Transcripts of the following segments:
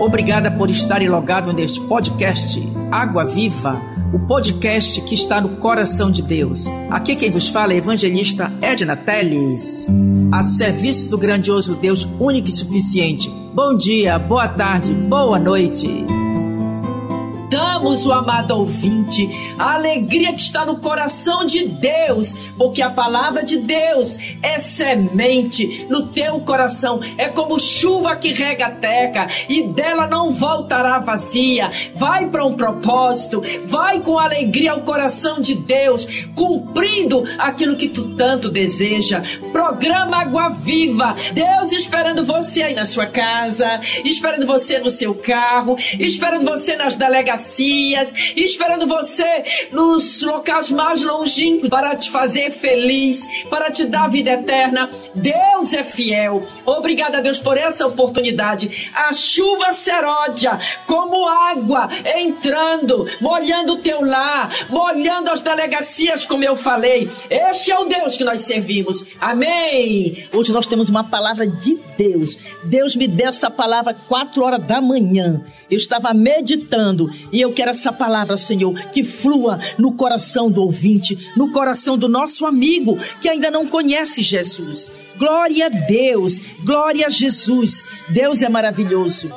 Obrigada por estarem logado neste podcast Água Viva, o podcast que está no coração de Deus. Aqui quem vos fala é evangelista Edna Teles, a serviço do grandioso Deus único e suficiente. Bom dia, boa tarde, boa noite damos o amado ouvinte, a alegria que está no coração de Deus, porque a palavra de Deus é semente no teu coração, é como chuva que rega a terra e dela não voltará vazia, vai para um propósito, vai com alegria ao coração de Deus, cumprindo aquilo que tu tanto deseja. Programa Água Viva, Deus esperando você aí na sua casa, esperando você no seu carro, esperando você nas delegações delegacias, esperando você nos locais mais longínquos para te fazer feliz, para te dar vida eterna. Deus é fiel. Obrigada, Deus, por essa oportunidade. A chuva seródia, como água entrando, molhando o teu lar, molhando as delegacias, como eu falei. Este é o Deus que nós servimos. Amém. Hoje nós temos uma palavra de Deus. Deus me deu essa palavra quatro horas da manhã. Eu estava meditando e eu quero essa palavra, Senhor, que flua no coração do ouvinte, no coração do nosso amigo que ainda não conhece Jesus. Glória a Deus, glória a Jesus. Deus é maravilhoso.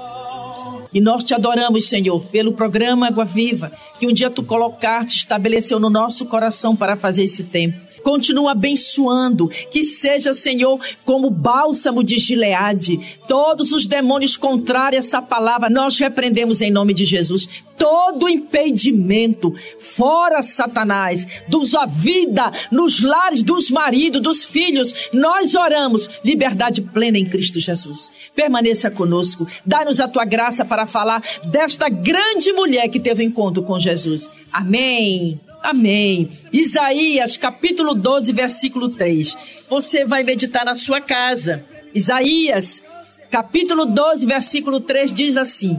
E nós te adoramos, Senhor, pelo programa Água Viva, que um dia tu colocaste, estabeleceu no nosso coração para fazer esse tempo continua abençoando, que seja, Senhor, como bálsamo de Gileade. Todos os demônios contrários a essa palavra, nós repreendemos em nome de Jesus. Todo impedimento, fora Satanás, dos a vida, nos lares dos maridos, dos filhos, nós oramos liberdade plena em Cristo Jesus. Permaneça conosco, dá-nos a tua graça para falar desta grande mulher que teve encontro com Jesus. Amém. Amém. Isaías capítulo 12, versículo 3. Você vai meditar na sua casa. Isaías capítulo 12, versículo 3 diz assim: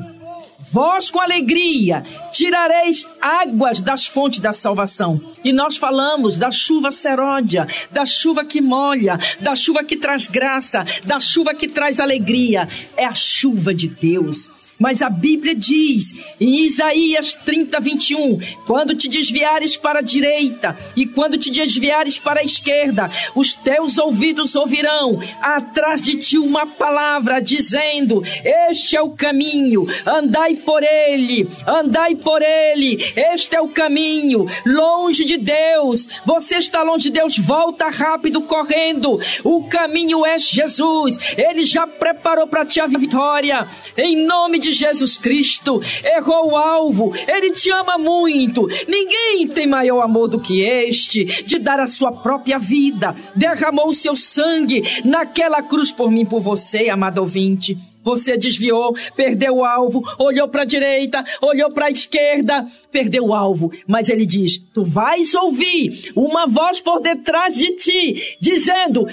Vós com alegria tirareis águas das fontes da salvação. E nós falamos da chuva seródia, da chuva que molha, da chuva que traz graça, da chuva que traz alegria. É a chuva de Deus. Mas a Bíblia diz em Isaías 30, 21: quando te desviares para a direita e quando te desviares para a esquerda, os teus ouvidos ouvirão atrás de ti uma palavra dizendo: Este é o caminho, andai por ele, andai por ele, este é o caminho, longe de Deus. Você está longe de Deus, volta rápido correndo. O caminho é Jesus, ele já preparou para ti a vitória. Em nome de de Jesus Cristo, errou o alvo, ele te ama muito. Ninguém tem maior amor do que este, de dar a sua própria vida, derramou o seu sangue naquela cruz por mim, por você, amado ouvinte. Você desviou, perdeu o alvo, olhou para a direita, olhou para a esquerda, perdeu o alvo. Mas ele diz: Tu vais ouvir uma voz por detrás de ti, dizendo: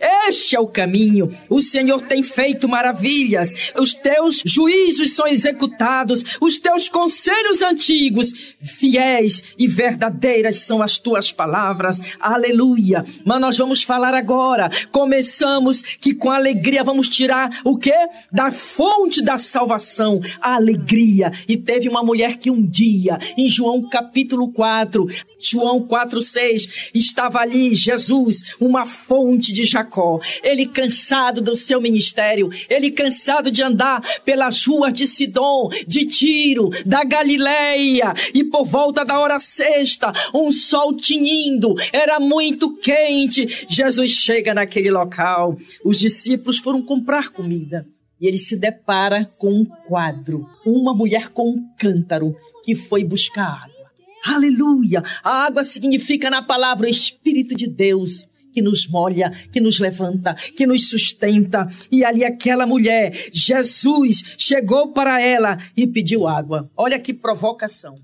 Este é o caminho. O Senhor tem feito maravilhas. Os teus juízos são executados, os teus conselhos antigos, fiéis e verdadeiras são as tuas palavras. Aleluia. Mas nós vamos falar agora. Começamos que com alegria alegria vamos tirar o quê? Da fonte da salvação, a alegria. E teve uma mulher que um dia, em João capítulo 4, João 4, 6, estava ali Jesus, uma fonte de Jacó. Ele cansado do seu ministério, ele cansado de andar pelas ruas de Sidom, de Tiro, da Galileia, e por volta da hora sexta, um sol tinindo, era muito quente. Jesus chega naquele local. Os discípulos foram comprar comida e ele se depara com um quadro, uma mulher com um cântaro que foi buscar água. Aleluia! A água significa na palavra o Espírito de Deus que nos molha, que nos levanta, que nos sustenta. E ali aquela mulher, Jesus, chegou para ela e pediu água. Olha que provocação.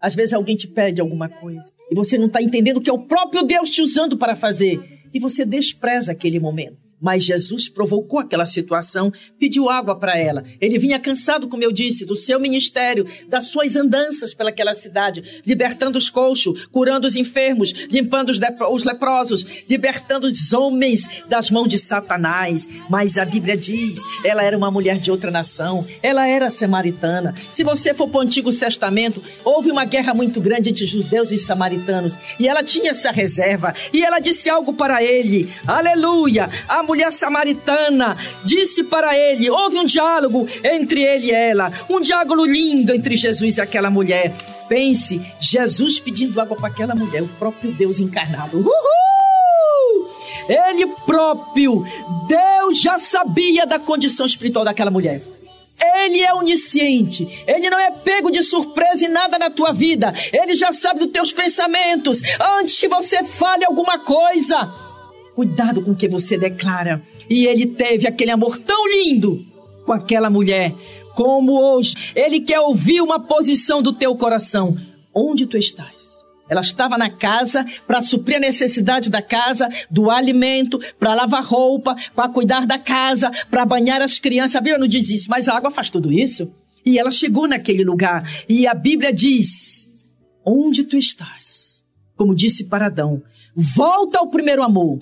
Às vezes alguém te pede alguma coisa e você não está entendendo que é o próprio Deus te usando para fazer e você despreza aquele momento. Mas Jesus provocou aquela situação, pediu água para ela. Ele vinha cansado, como eu disse, do seu ministério, das suas andanças pelaquela cidade, libertando os coxos, curando os enfermos, limpando os, os leprosos, libertando os homens das mãos de Satanás. Mas a Bíblia diz, ela era uma mulher de outra nação, ela era samaritana. Se você for para o Antigo Testamento, houve uma guerra muito grande entre judeus e samaritanos, e ela tinha essa reserva, e ela disse algo para ele, aleluia, mulher samaritana disse para ele: houve um diálogo entre ele e ela, um diálogo lindo entre Jesus e aquela mulher. Pense, Jesus pedindo água para aquela mulher, o próprio Deus encarnado. Uhul! Ele próprio, Deus já sabia da condição espiritual daquela mulher. Ele é onisciente. Ele não é pego de surpresa em nada na tua vida. Ele já sabe dos teus pensamentos antes que você fale alguma coisa. Cuidado com o que você declara. E ele teve aquele amor tão lindo com aquela mulher, como hoje. Ele quer ouvir uma posição do teu coração. Onde tu estás? Ela estava na casa para suprir a necessidade da casa, do alimento, para lavar roupa, para cuidar da casa, para banhar as crianças. A Bíblia não diz isso, mas a água faz tudo isso. E ela chegou naquele lugar. E a Bíblia diz: Onde tu estás? Como disse para Adão, volta ao primeiro amor.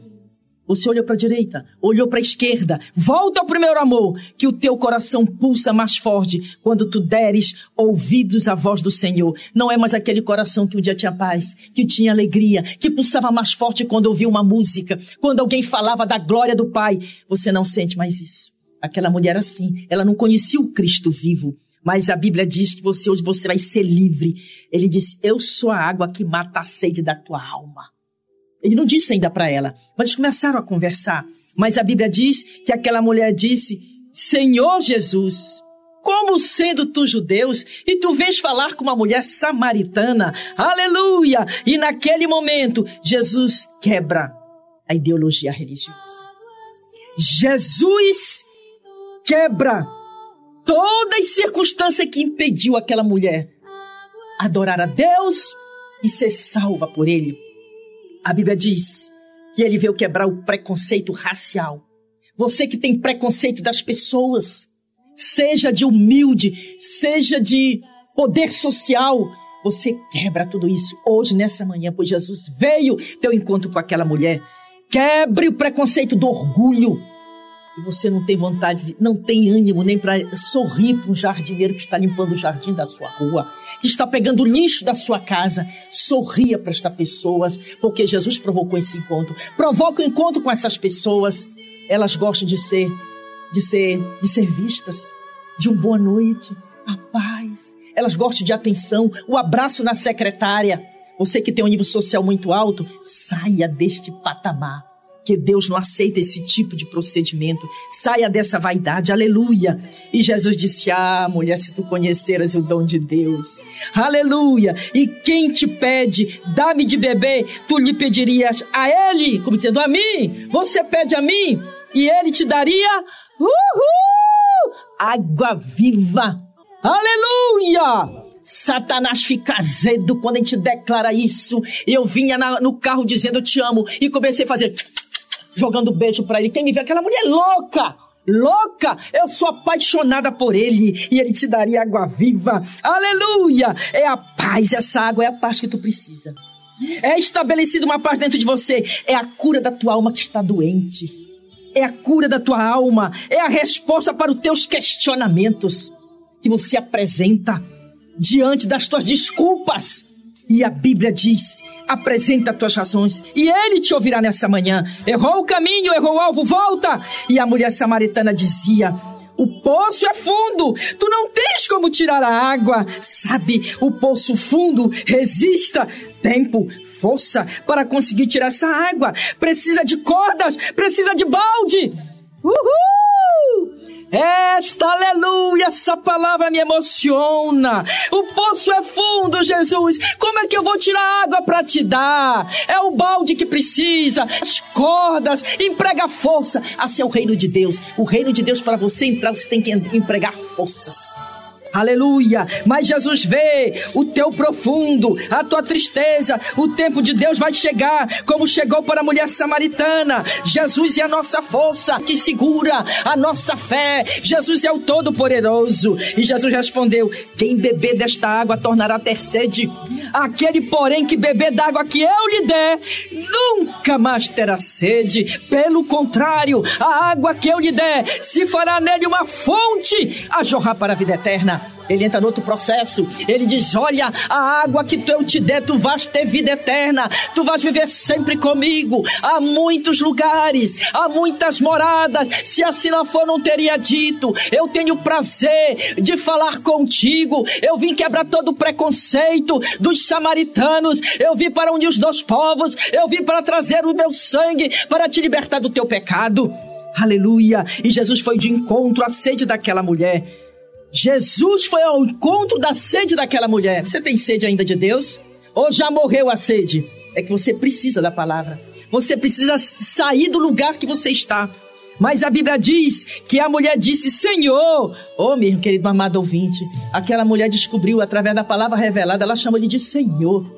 Você olhou para a direita, olhou para a esquerda. Volta ao primeiro amor, que o teu coração pulsa mais forte quando tu deres ouvidos à voz do Senhor. Não é mais aquele coração que um dia tinha paz, que tinha alegria, que pulsava mais forte quando ouvia uma música, quando alguém falava da glória do Pai. Você não sente mais isso. Aquela mulher assim, ela não conhecia o Cristo vivo. Mas a Bíblia diz que você hoje você vai ser livre. Ele disse: "Eu sou a água que mata a sede da tua alma". Ele não disse ainda para ela, mas eles começaram a conversar. Mas a Bíblia diz que aquela mulher disse: Senhor Jesus, como sendo tu judeus e tu vens falar com uma mulher samaritana? Aleluia! E naquele momento, Jesus quebra a ideologia religiosa. Jesus quebra toda as circunstâncias que impediu aquela mulher adorar a Deus e ser salva por ele. A Bíblia diz que ele veio quebrar o preconceito racial. Você que tem preconceito das pessoas, seja de humilde, seja de poder social, você quebra tudo isso hoje, nessa manhã, pois Jesus veio teu encontro com aquela mulher. Quebre o preconceito do orgulho e você não tem vontade, não tem ânimo nem para sorrir para um jardineiro que está limpando o jardim da sua rua, que está pegando o lixo da sua casa, sorria para estas pessoas, porque Jesus provocou esse encontro. Provoca o encontro com essas pessoas. Elas gostam de ser, de ser, de ser vistas, de um boa noite, a paz. Elas gostam de atenção, o abraço na secretária. Você que tem um nível social muito alto, saia deste patamar que Deus não aceita esse tipo de procedimento. Saia dessa vaidade, aleluia. E Jesus disse: Ah, mulher, se tu conheceras o dom de Deus, aleluia. E quem te pede, dá-me de beber, tu lhe pedirias a ele, como dizendo a mim, você pede a mim, e ele te daria, uhul, água viva, aleluia. Satanás fica azedo quando a gente declara isso. Eu vinha na, no carro dizendo eu te amo e comecei a fazer jogando beijo para ele. Quem me vê aquela mulher louca, louca, eu sou apaixonada por ele e ele te daria água viva. Aleluia! É a paz, essa água é a paz que tu precisa. É estabelecida uma paz dentro de você, é a cura da tua alma que está doente. É a cura da tua alma, é a resposta para os teus questionamentos que você apresenta diante das tuas desculpas. E a Bíblia diz: apresenta tuas razões, e ele te ouvirá nessa manhã. Errou o caminho, errou o alvo, volta! E a mulher samaritana dizia: o poço é fundo, tu não tens como tirar a água. Sabe, o poço fundo resista tempo, força para conseguir tirar essa água. Precisa de cordas, precisa de balde. Uhul! Esta, aleluia, essa palavra me emociona. O poço é fundo, Jesus. Como é que eu vou tirar água para te dar? É o balde que precisa, as cordas, emprega força. Assim é o reino de Deus. O reino de Deus, para você entrar, você tem que empregar forças. Aleluia! Mas Jesus vê o teu profundo, a tua tristeza. O tempo de Deus vai chegar, como chegou para a mulher samaritana. Jesus é a nossa força que segura a nossa fé. Jesus é o Todo-Poderoso. E Jesus respondeu: Quem beber desta água tornará ter sede. Aquele, porém, que beber da água que eu lhe der, nunca mais terá sede. Pelo contrário, a água que eu lhe der se fará nele uma fonte a jorrar para a vida eterna. Ele entra no outro processo. Ele diz: Olha, a água que eu te der, tu vais ter vida eterna. Tu vais viver sempre comigo. Há muitos lugares, há muitas moradas. Se assim não for, não teria dito. Eu tenho prazer de falar contigo. Eu vim quebrar todo o preconceito dos samaritanos. Eu vim para unir os dois povos. Eu vim para trazer o meu sangue para te libertar do teu pecado. Aleluia! E Jesus foi de encontro à sede daquela mulher. Jesus foi ao encontro da sede daquela mulher. Você tem sede ainda de Deus? Ou já morreu a sede? É que você precisa da palavra. Você precisa sair do lugar que você está. Mas a Bíblia diz que a mulher disse: Senhor, oh meu querido amado ouvinte, aquela mulher descobriu através da palavra revelada, ela chamou ele de Senhor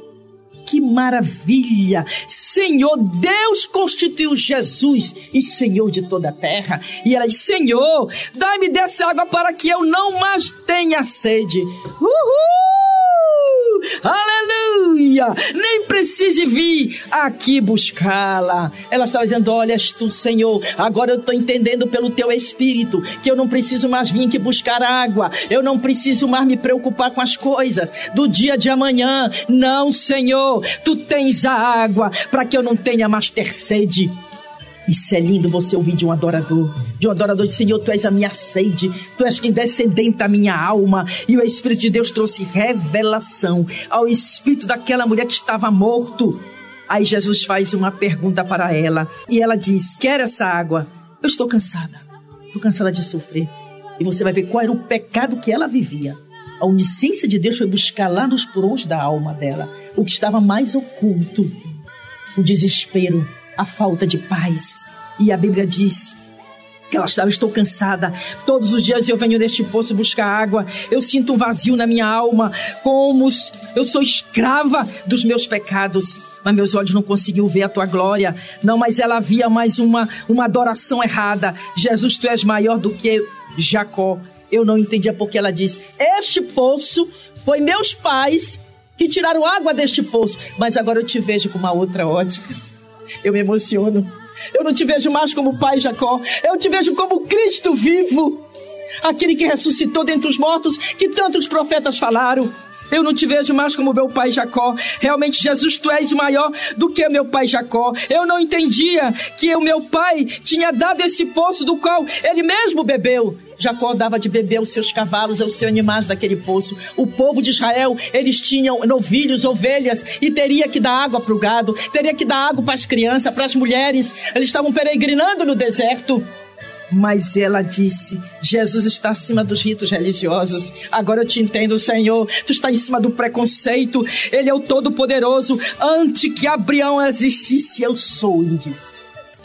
que maravilha! Senhor, Deus constituiu Jesus e Senhor de toda a terra. E ela diz: Senhor, dai-me dessa água para que eu não mais tenha sede. Uhul! Aleluia! Nem precise vir aqui buscá-la. Ela está dizendo: Olha, tu, Senhor, agora eu estou entendendo pelo teu espírito que eu não preciso mais vir aqui buscar água. Eu não preciso mais me preocupar com as coisas do dia de amanhã. Não, Senhor, tu tens a água para que eu não tenha mais ter sede. Isso é lindo você ouvir de um adorador. De um adorador Senhor, tu és a minha sede, tu és quem descendenta a minha alma. E o Espírito de Deus trouxe revelação ao espírito daquela mulher que estava morto. Aí Jesus faz uma pergunta para ela e ela diz: Quer essa água? Eu estou cansada. Estou cansada de sofrer. E você vai ver qual era o pecado que ela vivia. A onisciência de Deus foi buscar lá nos porões da alma dela o que estava mais oculto: o desespero, a falta de paz. E a Bíblia diz que ela estava, estou cansada. Todos os dias eu venho neste poço buscar água. Eu sinto um vazio na minha alma, como eu sou escrava dos meus pecados. Mas meus olhos não conseguiam ver a tua glória. Não, mas ela havia mais uma, uma adoração errada. Jesus, tu és maior do que Jacó. Eu não entendia porque ela diz: Este poço foi meus pais que tiraram água deste poço. Mas agora eu te vejo com uma outra ótica eu me emociono. Eu não te vejo mais como pai Jacó, eu te vejo como Cristo vivo, aquele que ressuscitou dentre os mortos, que tantos profetas falaram. Eu não te vejo mais como meu pai Jacó. Realmente, Jesus, tu és maior do que meu pai Jacó. Eu não entendia que o meu pai tinha dado esse poço do qual ele mesmo bebeu. Jacó dava de beber aos seus cavalos, aos seus animais daquele poço. O povo de Israel, eles tinham novilhos, ovelhas, e teria que dar água para o gado, teria que dar água para as crianças, para as mulheres. Eles estavam peregrinando no deserto. Mas ela disse: Jesus está acima dos ritos religiosos. Agora eu te entendo, Senhor. Tu está em cima do preconceito. Ele é o Todo-Poderoso. Antes que Abraão existisse, eu sou, ele disse.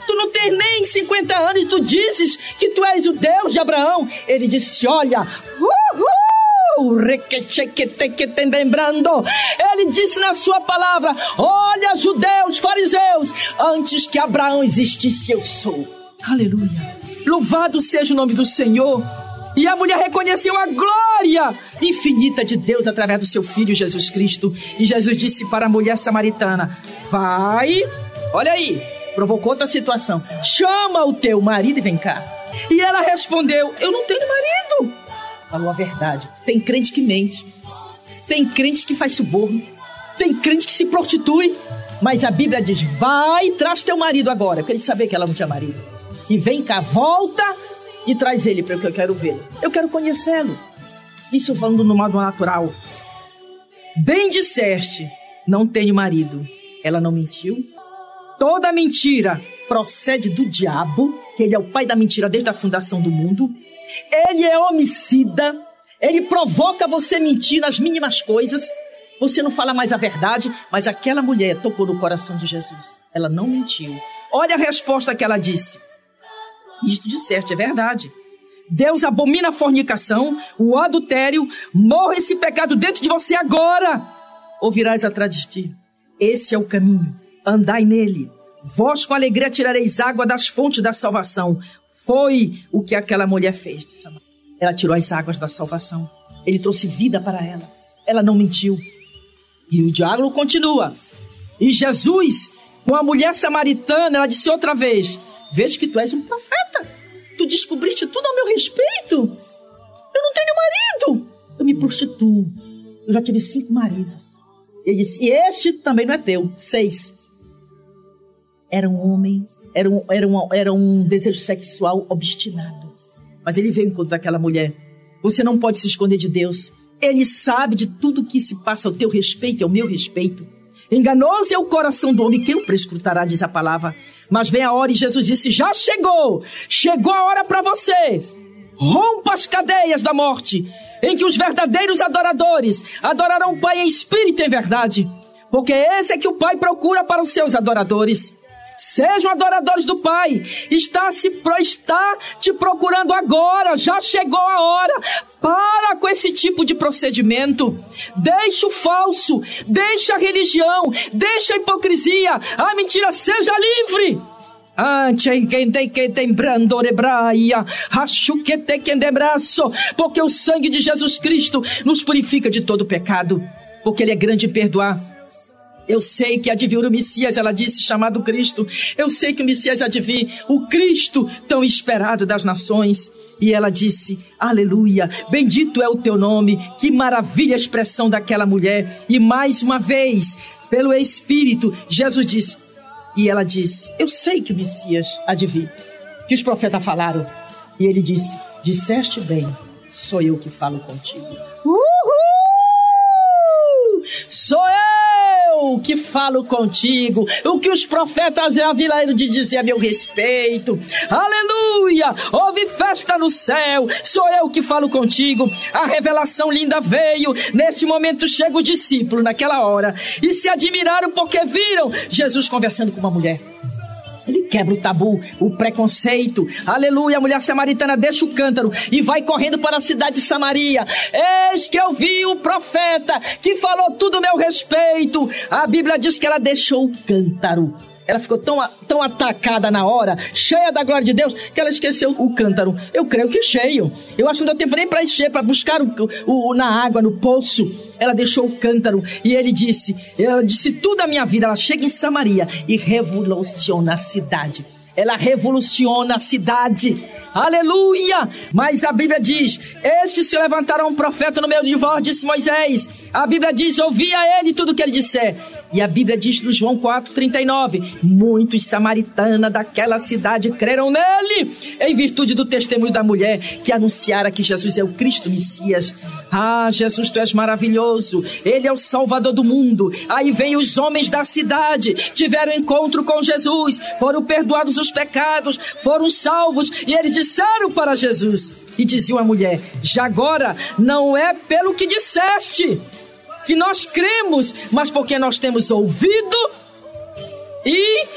Tu não tens nem 50 anos e tu dizes que tu és o Deus de Abraão. Ele disse: Olha, lembrando, ele disse na sua palavra: Olha, judeus, fariseus, antes que Abraão existisse, eu sou. Aleluia. Louvado seja o nome do Senhor. E a mulher reconheceu a glória infinita de Deus através do seu filho Jesus Cristo. E Jesus disse para a mulher samaritana: Vai, olha aí, provocou outra situação. Chama o teu marido e vem cá. E ela respondeu: Eu não tenho marido. Falou a verdade. Tem crente que mente. Tem crente que faz suborno. Tem crente que se prostitui. Mas a Bíblia diz: Vai, traz teu marido agora. Eu queria saber que ela não tinha marido. E vem cá, volta e traz ele para que eu quero vê-lo. Eu quero conhecê-lo. Isso falando no modo natural. Bem disseste, não tenho marido. Ela não mentiu. Toda mentira procede do diabo, que ele é o pai da mentira desde a fundação do mundo. Ele é homicida. Ele provoca você mentir nas mínimas coisas. Você não fala mais a verdade, mas aquela mulher tocou no coração de Jesus. Ela não mentiu. Olha a resposta que ela disse. Isto disseste é verdade. Deus abomina a fornicação, o adultério, morre esse pecado dentro de você agora. Ouvirás atrás de ti. Esse é o caminho. Andai nele. Vós com alegria tirareis água das fontes da salvação. Foi o que aquela mulher fez. Ela tirou as águas da salvação. Ele trouxe vida para ela. Ela não mentiu. E o diálogo continua. E Jesus, com a mulher samaritana, ela disse outra vez: Vejo que tu és um profeta. Tu descobriste tudo ao meu respeito? Eu não tenho marido. Eu me prostituo. Eu já tive cinco maridos. Ele disse: E este também não é teu. Seis. Era um homem, era um, era um, era um desejo sexual obstinado. Mas ele veio encontrar aquela mulher. Você não pode se esconder de Deus. Ele sabe de tudo que se passa ao teu respeito e ao meu respeito. Enganoso é o coração do homem, quem o prescrutará, diz a palavra. Mas vem a hora e Jesus disse: Já chegou! Chegou a hora para você! Rompa as cadeias da morte, em que os verdadeiros adoradores adorarão o Pai em espírito e em verdade. Porque esse é que o Pai procura para os seus adoradores. Sejam adoradores do Pai. Está se está te procurando agora. Já chegou a hora. Para com esse tipo de procedimento. Deixa o falso, deixa a religião, deixa a hipocrisia. A mentira seja livre. Porque o sangue de Jesus Cristo nos purifica de todo pecado. Porque Ele é grande em perdoar eu sei que há o Messias, ela disse, chamado Cristo. Eu sei que o Messias vir, o Cristo tão esperado das nações. E ela disse: Aleluia, bendito é o teu nome. Que maravilha a expressão daquela mulher. E mais uma vez, pelo Espírito, Jesus disse. E ela disse: Eu sei que o Messias vir. Que os profetas falaram. E ele disse: Disseste bem, sou eu que falo contigo. Uhul! Sou eu! Eu que falo contigo, o que os profetas haviam de dizer a meu respeito. Aleluia! Houve festa no céu, sou eu que falo contigo. A revelação linda veio. Neste momento chega o discípulo, naquela hora, e se admiraram porque viram Jesus conversando com uma mulher. Ele quebra o tabu, o preconceito. Aleluia, a mulher samaritana deixa o cântaro e vai correndo para a cidade de Samaria. Eis que eu vi o profeta que falou tudo meu respeito. A Bíblia diz que ela deixou o cântaro ela ficou tão, tão atacada na hora, cheia da glória de Deus, que ela esqueceu o cântaro. Eu creio que cheio. Eu acho que não deu tempo nem para encher, para buscar o, o, na água, no poço. Ela deixou o cântaro e ele disse: Ela disse tudo a minha vida. Ela chega em Samaria e revoluciona a cidade. Ela revoluciona a cidade. Aleluia! Mas a Bíblia diz: Este se levantará um profeta no meio de vós, disse Moisés. A Bíblia diz: Ouvi a ele tudo o que ele disser. E a Bíblia diz no João 4,39: Muitos samaritanos daquela cidade creram nele, em virtude do testemunho da mulher que anunciara que Jesus é o Cristo Messias. Ah, Jesus, tu és maravilhoso, ele é o Salvador do mundo. Aí vem os homens da cidade, tiveram encontro com Jesus, foram perdoados os pecados, foram salvos, e eles disseram para Jesus. E dizia a mulher: Já agora não é pelo que disseste que nós cremos, mas porque nós temos ouvido e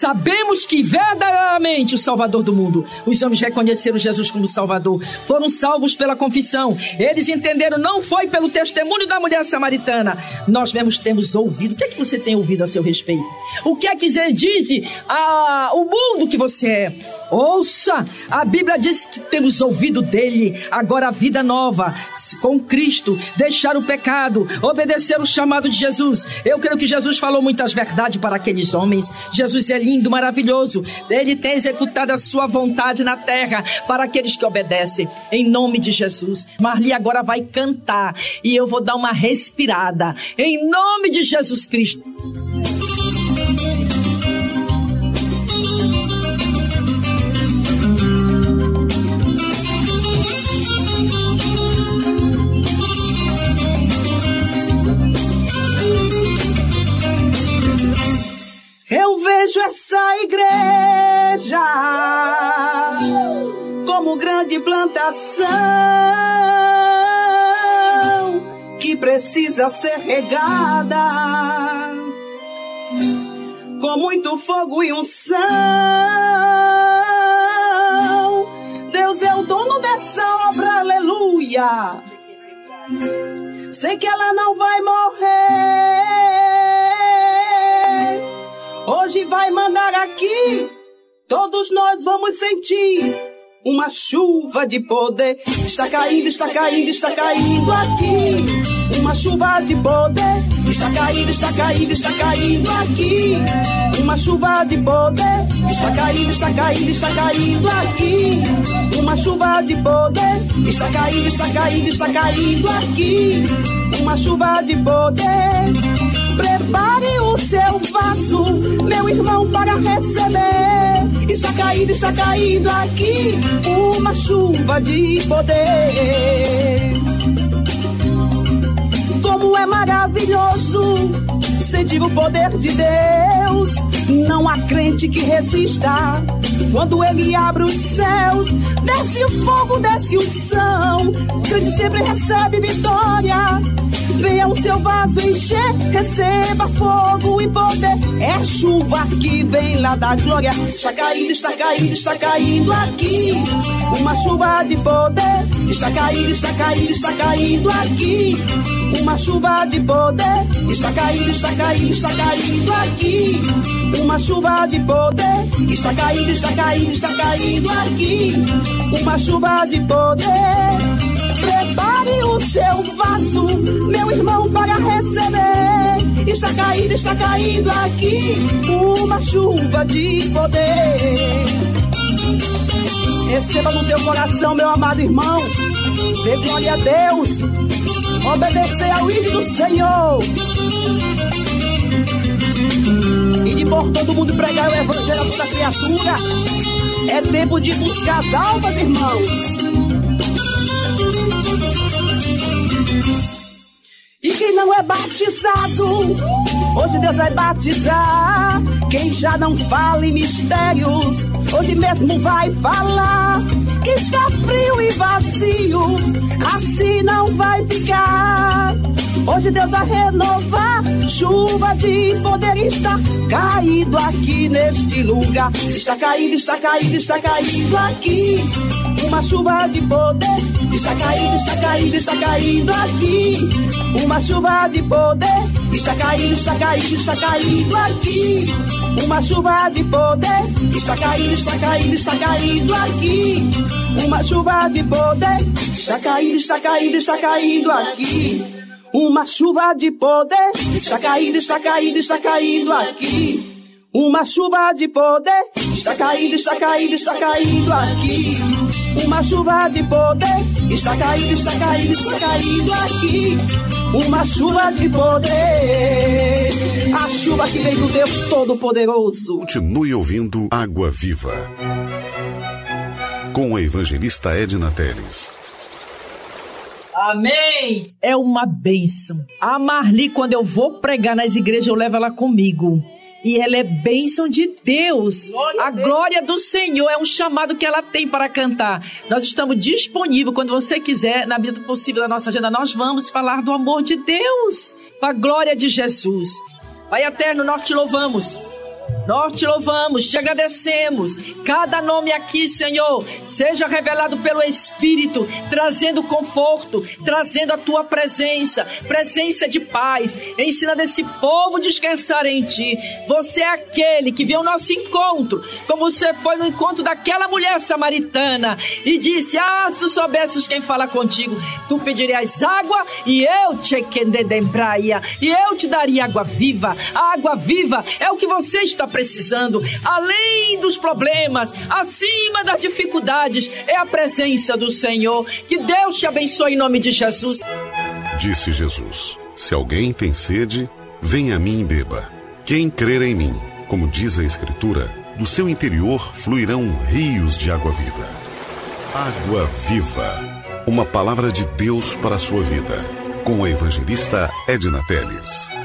Sabemos que verdadeiramente o Salvador do mundo, os homens reconheceram Jesus como Salvador, foram salvos pela confissão. Eles entenderam, não foi pelo testemunho da mulher samaritana. Nós mesmos temos ouvido. O que é que você tem ouvido a seu respeito? O que é que diz a, o mundo que você é? Ouça, a Bíblia diz que temos ouvido dele. Agora a vida nova com Cristo, deixar o pecado, obedecer o chamado de Jesus. Eu creio que Jesus falou muitas verdades para aqueles homens. Jesus é lindo, maravilhoso. Ele tem executado a sua vontade na terra para aqueles que obedecem. Em nome de Jesus. Marli agora vai cantar e eu vou dar uma respirada. Em nome de Jesus Cristo. Precisa ser regada com muito fogo e unção Deus é o dono dessa obra, aleluia. Sei que ela não vai morrer. Hoje vai mandar aqui, todos nós vamos sentir uma chuva de poder. Está caindo, está caindo, está caindo aqui. Uma chuva de poder. Está caindo, está caindo, está caindo aqui. Uma chuva de poder. Está caindo, está caindo, está caindo aqui. Uma chuva de poder. Está caindo, está caindo, está caindo aqui. Uma chuva de poder. Prepare o seu vaso, meu irmão, para receber. Está caindo, está caindo aqui uma chuva de poder. Como é maravilhoso sentir o poder de Deus. Não há crente que resista. Quando ele abre os céus, desce o fogo, desce o são. Crente sempre recebe vitória. Venha o seu vaso encher, receba fogo e poder. É chuva que vem lá da glória. Está caindo, está caindo, está caindo aqui. Uma chuva de poder. Está caindo, está caindo, está caindo aqui. Uma chuva de poder. Está caindo, está caindo, está caindo aqui. Uma chuva de poder. Está caindo, está caindo, está caindo aqui. Uma chuva de poder. Prepare o seu vaso, meu irmão, para receber. Está caindo, está caindo aqui uma chuva de poder. Receba no teu coração, meu amado irmão. Dê glória a Deus. Obedecer ao hino do Senhor. E de por todo mundo pregar o evangelho a toda criatura. É tempo de buscar as almas, irmãos. E quem não é batizado, hoje Deus vai batizar. Quem já não fala em mistérios, hoje mesmo vai falar. Que está frio e vazio, assim não vai ficar. Hoje Deus vai renovar, chuva de poder está caído aqui neste lugar. Está caído, está caído, está caído aqui. Uma chuva de poder está caindo, está caindo, está caindo aqui. Uma chuva de poder está caindo, está caindo, está caindo aqui. Uma chuva de poder está caindo, está caindo, está caindo aqui. Uma chuva de poder está caindo, está caindo, está caindo aqui. Uma chuva de poder está caindo, está caindo, está caindo aqui. Uma chuva de poder está caindo, está caindo, está caindo aqui. Uma chuva de poder está caindo, está caindo, está caindo aqui. Uma chuva de poder, a chuva que vem do Deus Todo-Poderoso. Continue ouvindo Água Viva com a evangelista Edna Teles. Amém! É uma bênção. A Marli, quando eu vou pregar nas igrejas, eu levo ela comigo. E ela é bênção de Deus. Glória a glória do Senhor é um chamado que ela tem para cantar. Nós estamos disponíveis, quando você quiser, na medida do possível da nossa agenda, nós vamos falar do amor de Deus. Para a glória de Jesus. Pai eterno, nós te louvamos. Nós te louvamos, te agradecemos. Cada nome aqui, Senhor, seja revelado pelo Espírito, trazendo conforto, trazendo a tua presença, presença de paz, ensinando esse povo a descansar em ti. Você é aquele que viu o nosso encontro, como você foi no encontro daquela mulher samaritana e disse: Ah, se soubesses quem fala contigo, tu pedirias água e eu te praia, e eu te daria água viva. A água viva é o que você está precisando, além dos problemas, acima das dificuldades, é a presença do Senhor. Que Deus te abençoe em nome de Jesus. Disse Jesus: Se alguém tem sede, venha a mim e beba. Quem crer em mim, como diz a Escritura, do seu interior fluirão rios de água viva. Água viva. Uma palavra de Deus para a sua vida. Com a evangelista Edna Teles.